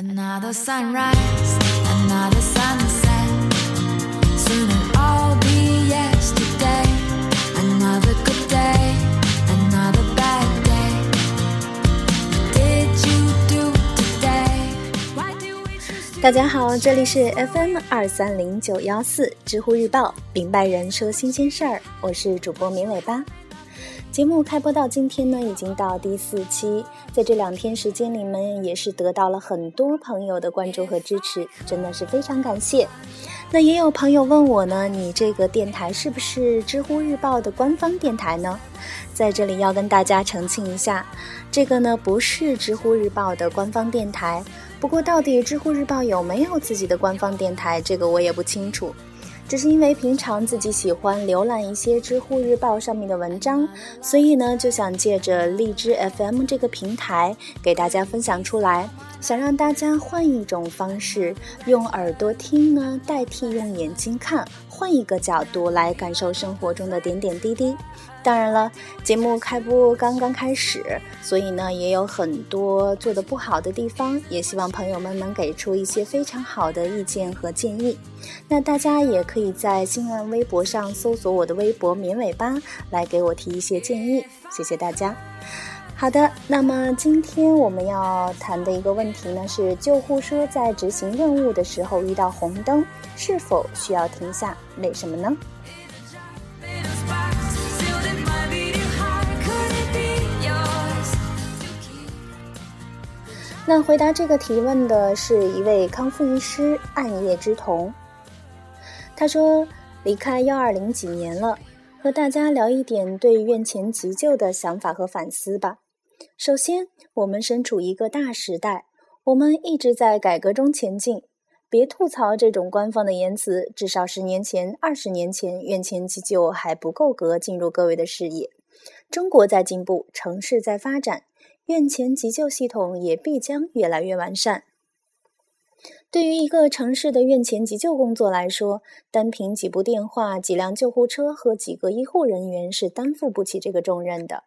Another sunrise, another sunset. Soon it'll all be yesterday. Another good day, another bad day. What did you do today? Why do we choose to 大家好，这里是 FM 二三零九幺四知乎日报，明白人说新鲜事儿，我是主播绵尾巴。节目开播到今天呢，已经到第四期，在这两天时间里面，也是得到了很多朋友的关注和支持，真的是非常感谢。那也有朋友问我呢，你这个电台是不是知乎日报的官方电台呢？在这里要跟大家澄清一下，这个呢不是知乎日报的官方电台。不过，到底知乎日报有没有自己的官方电台，这个我也不清楚。只是因为平常自己喜欢浏览一些知乎日报上面的文章，所以呢就想借着荔枝 FM 这个平台给大家分享出来，想让大家换一种方式，用耳朵听呢代替用眼睛看，换一个角度来感受生活中的点点滴滴。当然了，节目开播刚刚开始，所以呢也有很多做的不好的地方，也希望朋友们能给出一些非常好的意见和建议。那大家也可以在新浪微博上搜索我的微博“绵尾巴”来给我提一些建议，谢谢大家。好的，那么今天我们要谈的一个问题呢是救护车在执行任务的时候遇到红灯，是否需要停下？为什么呢？那回答这个提问的是一位康复医师暗夜之瞳。他说：“离开幺二零几年了，和大家聊一点对院前急救的想法和反思吧。首先，我们身处一个大时代，我们一直在改革中前进。别吐槽这种官方的言辞，至少十年前、二十年前，院前急救还不够格进入各位的视野。中国在进步，城市在发展。”院前急救系统也必将越来越完善。对于一个城市的院前急救工作来说，单凭几部电话、几辆救护车和几个医护人员是担负不起这个重任的。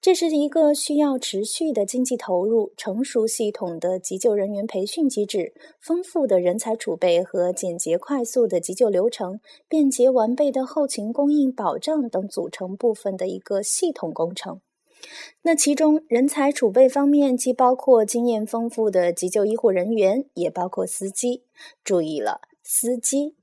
这是一个需要持续的经济投入、成熟系统的急救人员培训机制、丰富的人才储备和简洁快速的急救流程、便捷完备的后勤供应保障等组成部分的一个系统工程。那其中，人才储备方面既包括经验丰富的急救医护人员，也包括司机。注意了，司机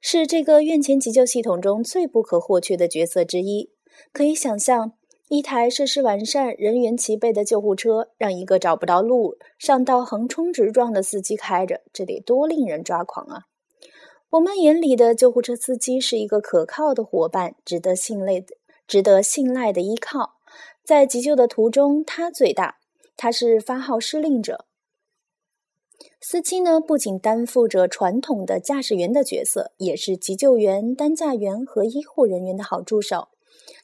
是这个院前急救系统中最不可或缺的角色之一。可以想象，一台设施完善、人员齐备的救护车，让一个找不着路、上道横冲直撞的司机开着，这得多令人抓狂啊！我们眼里的救护车司机是一个可靠的伙伴，值得信赖的、值得信赖的依靠。在急救的途中，他最大，他是发号施令者。司机呢，不仅担负着传统的驾驶员的角色，也是急救员、担架员和医护人员的好助手。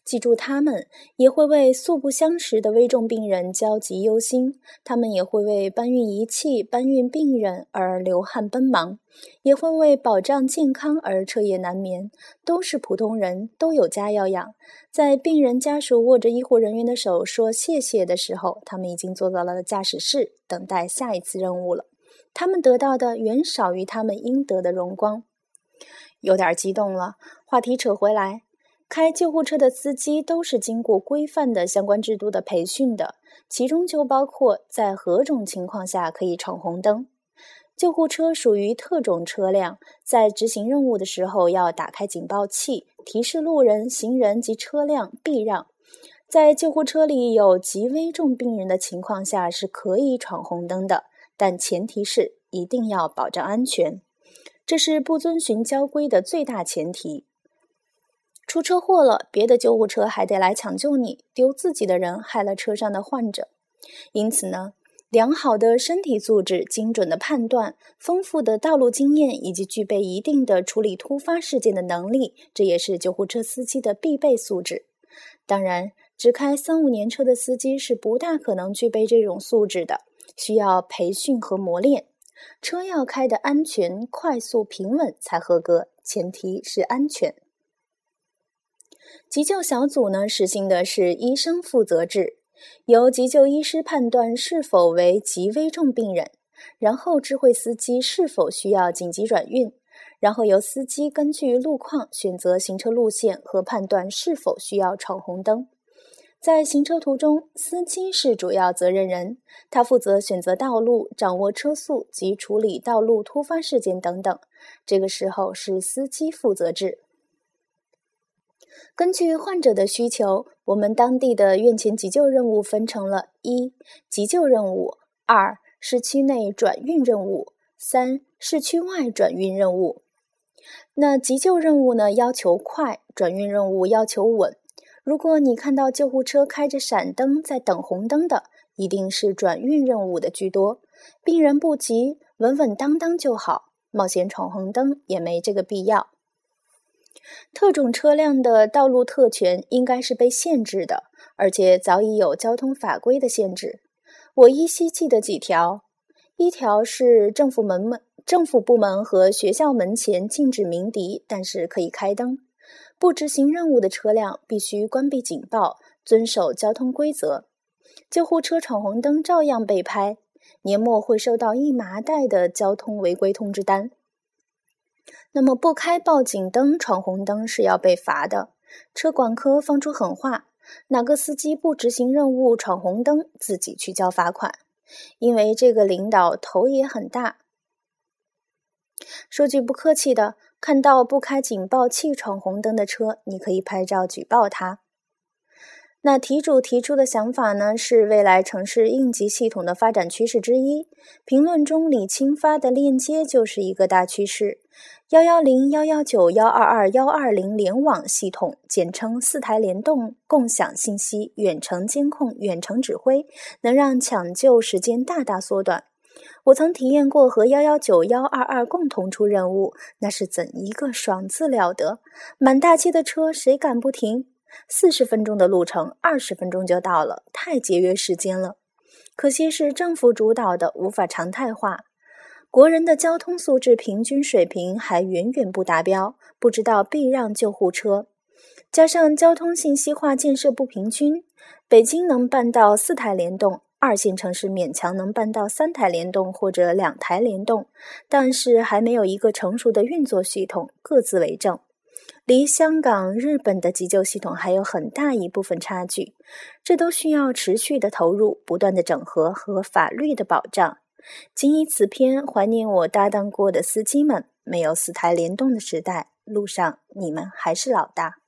记住，他们也会为素不相识的危重病人焦急忧心，他们也会为搬运仪器、搬运病人而流汗奔忙，也会为保障健康而彻夜难眠。都是普通人，都有家要养。在病人家属握着医护人员的手说谢谢的时候，他们已经坐到了驾驶室，等待下一次任务了。他们得到的远少于他们应得的荣光。有点激动了，话题扯回来。开救护车的司机都是经过规范的相关制度的培训的，其中就包括在何种情况下可以闯红灯。救护车属于特种车辆，在执行任务的时候要打开警报器，提示路人、行人及车辆避让。在救护车里有极危重病人的情况下是可以闯红灯的，但前提是一定要保障安全，这是不遵循交规的最大前提。出车祸了，别的救护车还得来抢救你，丢自己的人害了车上的患者。因此呢，良好的身体素质、精准的判断、丰富的道路经验以及具备一定的处理突发事件的能力，这也是救护车司机的必备素质。当然，只开三五年车的司机是不大可能具备这种素质的，需要培训和磨练。车要开得安全、快速、平稳才合格，前提是安全。急救小组呢实行的是医生负责制，由急救医师判断是否为极危重病人。然后知会司机是否需要紧急转运，然后由司机根据路况选择行车路线和判断是否需要闯红灯。在行车途中，司机是主要责任人，他负责选择道路、掌握车速及处理道路突发事件等等。这个时候是司机负责制。根据患者的需求，我们当地的院前急救任务分成了一急救任务、二市区内转运任务、三市区外转运任务。那急救任务呢，要求快；转运任务要求稳。如果你看到救护车开着闪灯在等红灯的，一定是转运任务的居多。病人不急，稳稳当当就好，冒险闯红灯也没这个必要。特种车辆的道路特权应该是被限制的，而且早已有交通法规的限制。我依稀记得几条：一条是政府门门、政府部门和学校门前禁止鸣笛，但是可以开灯；不执行任务的车辆必须关闭警报，遵守交通规则。救护车闯红灯照样被拍，年末会收到一麻袋的交通违规通知单。那么不开报警灯闯红灯是要被罚的。车管科放出狠话：哪个司机不执行任务闯红灯，自己去交罚款。因为这个领导头也很大。说句不客气的，看到不开警报器闯红灯的车，你可以拍照举报他。那题主提出的想法呢，是未来城市应急系统的发展趋势之一。评论中李青发的链接就是一个大趋势。幺幺零、幺幺九、幺二二、幺二零联网系统，简称四台联动，共享信息，远程监控，远程指挥，能让抢救时间大大缩短。我曾体验过和幺幺九、幺二二共同出任务，那是怎一个爽字了得！满大街的车，谁敢不停？四十分钟的路程，二十分钟就到了，太节约时间了。可惜是政府主导的，无法常态化。国人的交通素质平均水平还远远不达标，不知道避让救护车。加上交通信息化建设不平均，北京能办到四台联动，二线城市勉强能办到三台联动或者两台联动，但是还没有一个成熟的运作系统，各自为政。离香港、日本的急救系统还有很大一部分差距，这都需要持续的投入、不断的整合和法律的保障。仅以此篇怀念我搭档过的司机们，没有四台联动的时代，路上你们还是老大。